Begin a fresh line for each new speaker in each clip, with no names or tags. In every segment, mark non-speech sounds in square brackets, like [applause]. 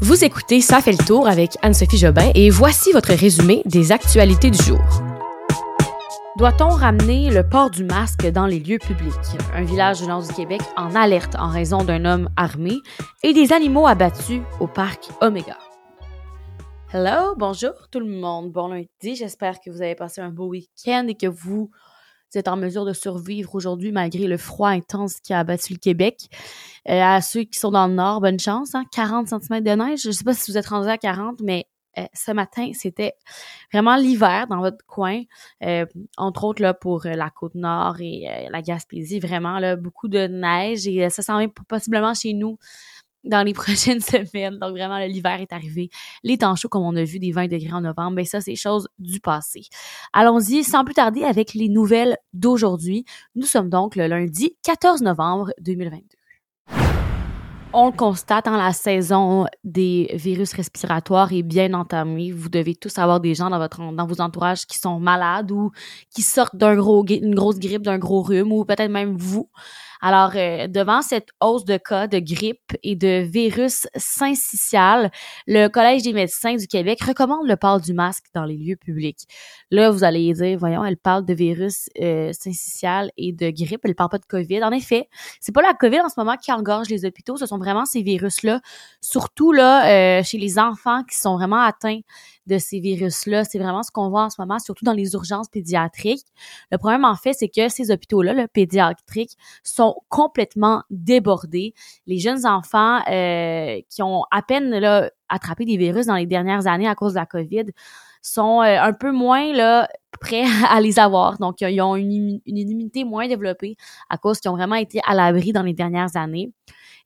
Vous écoutez Ça fait le tour avec Anne-Sophie Jobin et voici votre résumé des actualités du jour. Doit-on ramener le port du masque dans les lieux publics? Un village du nord du Québec en alerte en raison d'un homme armé et des animaux abattus au parc Omega. Hello, bonjour tout le monde. Bon lundi, j'espère que vous avez passé un beau week-end et que vous êtes en mesure de survivre aujourd'hui malgré le froid intense qui a abattu le Québec. Euh, à ceux qui sont dans le nord, bonne chance. Hein? 40 cm de neige. Je sais pas si vous êtes rendus à 40, mais euh, ce matin, c'était vraiment l'hiver dans votre coin, euh, entre autres pour la côte nord et la Gaspésie, vraiment beaucoup de neige et ça s'en vient possiblement chez nous dans les [laughs] prochaines semaines. Donc vraiment l'hiver est arrivé, les temps chauds comme on a vu des 20 degrés en novembre, mais ça c'est chose du passé. Allons-y sans plus tarder avec les nouvelles d'aujourd'hui. Nous sommes donc le lundi 14 novembre 2022. On le constate, dans la saison des virus respiratoires est bien entamée. Vous devez tous avoir des gens dans votre dans vos entourages qui sont malades ou qui sortent d'un gros une grosse grippe, d'un gros rhume ou peut-être même vous. Alors, euh, devant cette hausse de cas de grippe et de virus syncytial, le Collège des médecins du Québec recommande le port du masque dans les lieux publics. Là, vous allez dire, voyons, elle parle de virus euh, syncytial et de grippe, elle parle pas de COVID. En effet, c'est pas la COVID en ce moment qui engorge les hôpitaux, ce sont vraiment ces virus-là, surtout là euh, chez les enfants qui sont vraiment atteints de ces virus-là. C'est vraiment ce qu'on voit en ce moment, surtout dans les urgences pédiatriques. Le problème, en fait, c'est que ces hôpitaux-là, le pédiatriques, sont complètement débordés. Les jeunes enfants euh, qui ont à peine là, attrapé des virus dans les dernières années à cause de la COVID sont euh, un peu moins là prêts [laughs] à les avoir. Donc, ils ont une, une immunité moins développée à cause qu'ils ont vraiment été à l'abri dans les dernières années.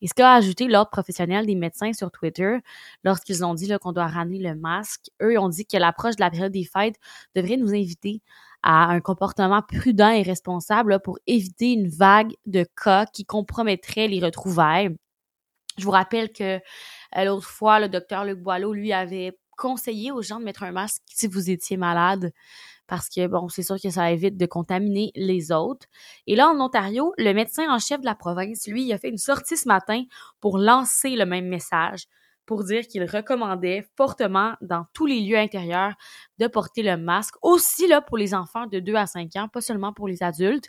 Et ce qu'a ajouté l'ordre professionnel des médecins sur Twitter, lorsqu'ils ont dit qu'on doit ramener le masque, eux ont dit que l'approche de la période des fêtes devrait nous inviter à un comportement prudent et responsable pour éviter une vague de cas qui compromettrait les retrouvailles. Je vous rappelle que euh, l'autre fois, le docteur Luc Boileau, lui, avait conseillé aux gens de mettre un masque si vous étiez malade? Parce que, bon, c'est sûr que ça évite de contaminer les autres. Et là, en Ontario, le médecin en chef de la province, lui, il a fait une sortie ce matin pour lancer le même message, pour dire qu'il recommandait fortement dans tous les lieux intérieurs de porter le masque, aussi pour les enfants de 2 à 5 ans, pas seulement pour les adultes.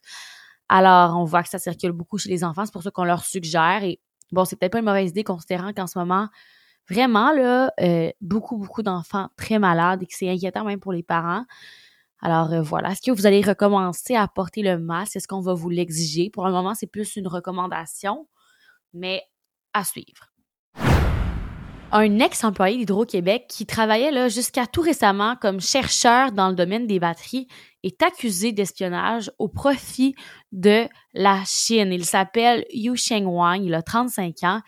Alors, on voit que ça circule beaucoup chez les enfants, c'est pour ça qu'on leur suggère. Et bon, c'est peut-être pas une mauvaise idée considérant qu'en ce moment, vraiment, là, euh, beaucoup, beaucoup d'enfants très malades et que c'est inquiétant même pour les parents. Alors euh, voilà, est-ce que vous allez recommencer à porter le masque? Est-ce qu'on va vous l'exiger? Pour le moment, c'est plus une recommandation, mais à suivre. Un ex-employé d'Hydro-Québec qui travaillait là jusqu'à tout récemment comme chercheur dans le domaine des batteries est accusé d'espionnage au profit de la Chine. Il s'appelle Yu Sheng Wang, il a 35 ans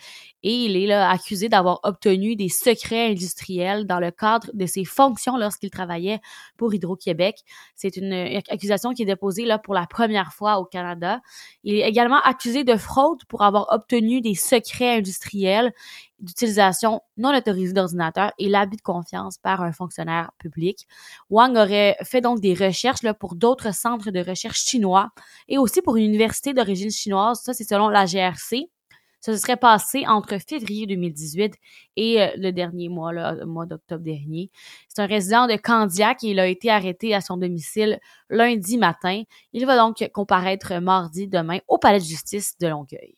et il est là, accusé d'avoir obtenu des secrets industriels dans le cadre de ses fonctions lorsqu'il travaillait pour Hydro-Québec. C'est une accusation qui est déposée là pour la première fois au Canada. Il est également accusé de fraude pour avoir obtenu des secrets industriels d'utilisation non autorisée d'ordinateur et l'abus de confiance par un fonctionnaire public. Wang aurait fait donc des recherches pour d'autres centres de recherche chinois et aussi pour une université d'origine chinoise. Ça, c'est selon la GRC. Ça se serait passé entre février 2018 et euh, le dernier mois, le mois d'octobre dernier. C'est un résident de Candiac et il a été arrêté à son domicile lundi matin. Il va donc comparaître mardi demain au palais de justice de Longueuil.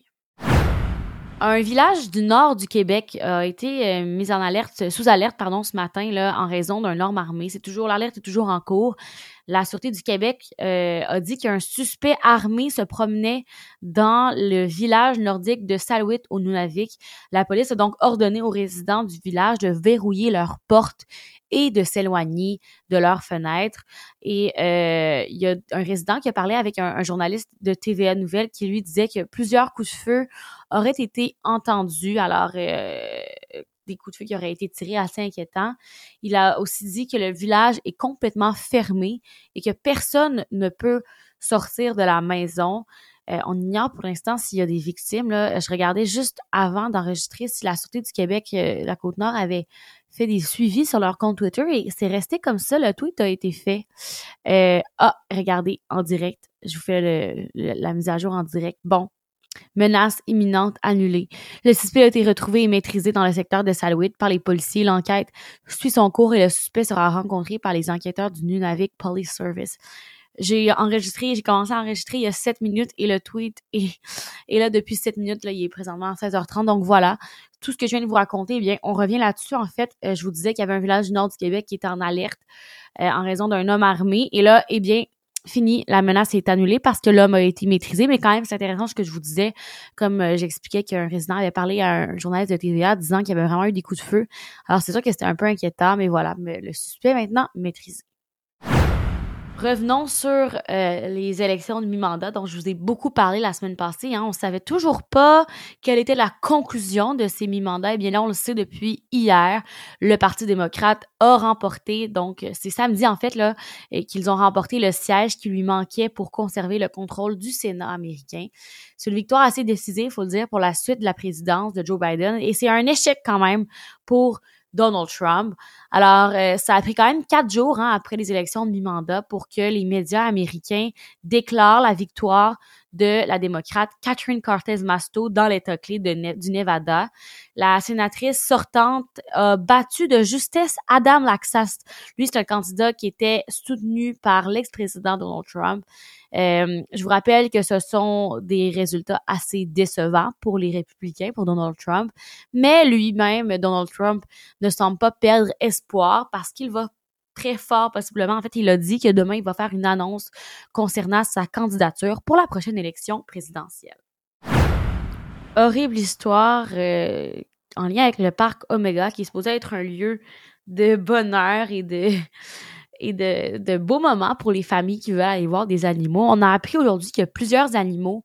Un village du nord du Québec a été euh, mis en alerte, sous alerte, pardon, ce matin là, en raison d'un homme armé. C'est toujours l'alerte est toujours en cours. La sûreté du Québec euh, a dit qu'un suspect armé se promenait dans le village nordique de Salouit au Nunavik. La police a donc ordonné aux résidents du village de verrouiller leurs portes et de s'éloigner de leurs fenêtres. Et euh, il y a un résident qui a parlé avec un, journaliste de TVA Nouvelle qui lui disait que plusieurs coups de feu auraient été entendus. Alors, euh, des coups de feu qui auraient été tirés assez inquiétants. Il a aussi dit que le village est complètement fermé et que personne ne peut sortir de la maison. Euh, on ignore pour l'instant s'il y a des victimes. Là. Je regardais juste avant d'enregistrer si la Sûreté du Québec, la Côte-Nord, avait fait des suivis sur leur compte Twitter et c'est resté comme ça. Le tweet a été fait. Euh, ah, regardez, en direct. Je vous fais la mise à jour en direct. Bon. Menace imminente annulée. Le suspect a été retrouvé et maîtrisé dans le secteur de Salouit par les policiers. L'enquête suit son cours et le suspect sera rencontré par les enquêteurs du Nunavik Police Service. J'ai enregistré, j'ai commencé à enregistrer il y a 7 minutes et le tweet est, là depuis 7 minutes, il est présentement à 16h30. Donc voilà, tout ce que je viens de vous raconter, eh bien, on revient là-dessus. En fait, euh, je vous disais qu'il y avait un village du nord du Québec qui était en alerte euh, en raison d'un homme armé. Et là, eh bien, fini, la menace est annulée parce que l'homme a été maîtrisé, mais quand même, c'est intéressant ce que je vous disais, comme euh, j'expliquais qu'un résident avait parlé à un journaliste de TVA disant qu'il y avait vraiment eu des coups de feu. Alors, c'est sûr que c'était un peu inquiétant, mais voilà, mais le suspect maintenant maîtrisé. Revenons sur euh, les élections de mi-mandat dont je vous ai beaucoup parlé la semaine passée. Hein. On savait toujours pas quelle était la conclusion de ces mi-mandats. Eh bien là, on le sait depuis hier. Le Parti démocrate a remporté, donc c'est samedi en fait, là, qu'ils ont remporté le siège qui lui manquait pour conserver le contrôle du Sénat américain. C'est une victoire assez décisive, il faut le dire, pour la suite de la présidence de Joe Biden. Et c'est un échec quand même pour Donald Trump. Alors, euh, ça a pris quand même quatre jours hein, après les élections de mi-mandat pour que les médias américains déclarent la victoire de la démocrate Catherine Cortez Masto dans l'État clé du Nevada. La sénatrice sortante a battu de justesse Adam Laxast. Lui, c'est un candidat qui était soutenu par l'ex-président Donald Trump. Euh, je vous rappelle que ce sont des résultats assez décevants pour les républicains, pour Donald Trump, mais lui-même, Donald Trump, ne semble pas perdre espoir parce qu'il va très fort possiblement. En fait, il a dit que demain, il va faire une annonce concernant sa candidature pour la prochaine élection présidentielle. Horrible histoire euh, en lien avec le parc Omega, qui est supposé être un lieu de bonheur et de [laughs] et de, de beaux moments pour les familles qui veulent aller voir des animaux. On a appris aujourd'hui que plusieurs animaux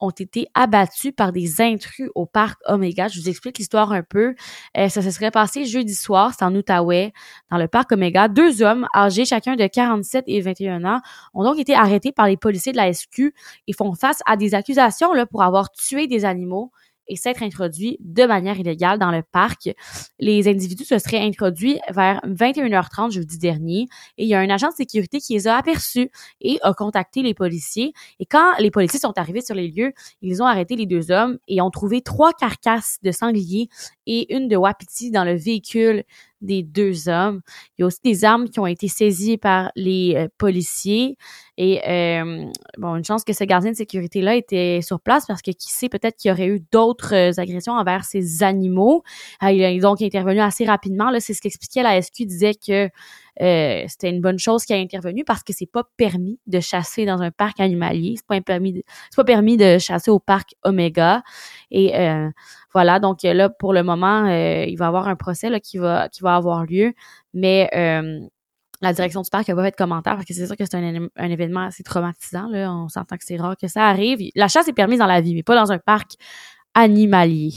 ont été abattus par des intrus au parc Omega. Je vous explique l'histoire un peu. Euh, ça se serait passé jeudi soir, c'est en Outaouais, dans le parc Omega. Deux hommes âgés, chacun de 47 et 21 ans, ont donc été arrêtés par les policiers de la SQ et font face à des accusations là, pour avoir tué des animaux et s'être introduits de manière illégale dans le parc. Les individus se seraient introduits vers 21h30 jeudi dernier et il y a un agent de sécurité qui les a aperçus et a contacté les policiers. Et quand les policiers sont arrivés sur les lieux, ils ont arrêté les deux hommes et ont trouvé trois carcasses de sangliers et une de wapiti dans le véhicule des deux hommes. Il y a aussi des armes qui ont été saisies par les euh, policiers. Et euh, bon, une chance que ce gardien de sécurité-là était sur place parce que qui sait, peut-être qu'il y aurait eu d'autres euh, agressions envers ces animaux. il est donc intervenu assez rapidement. Là, c'est ce qu'expliquait la SQ, disait que euh, c'était une bonne chose qui a intervenu parce que c'est pas permis de chasser dans un parc animalier. C'est pas permis, de, c'est pas permis de chasser au parc Omega. Et euh, voilà, donc là pour le moment, euh, il va y avoir un procès là, qui va qui va avoir lieu, mais la direction du parc n'a pas fait de commentaire parce que c'est sûr que c'est un, événement assez traumatisant. On s'entend que c'est rare que ça arrive. La chasse est permise dans la vie, mais pas dans un parc animalier.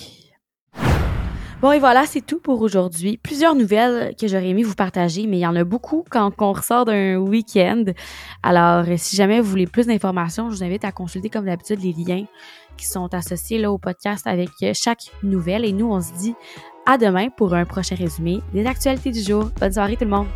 Bon, et voilà, c'est tout pour aujourd'hui. Plusieurs nouvelles que j'aurais aimé vous partager, mais il y en a beaucoup quand on ressort d'un week-end. Alors, si jamais vous voulez plus d'informations, je vous invite à consulter comme d'habitude les liens qui sont associés là, au podcast avec chaque nouvelle. Et nous, on se dit à demain pour un prochain résumé des actualités du jour. Bonne soirée tout le monde!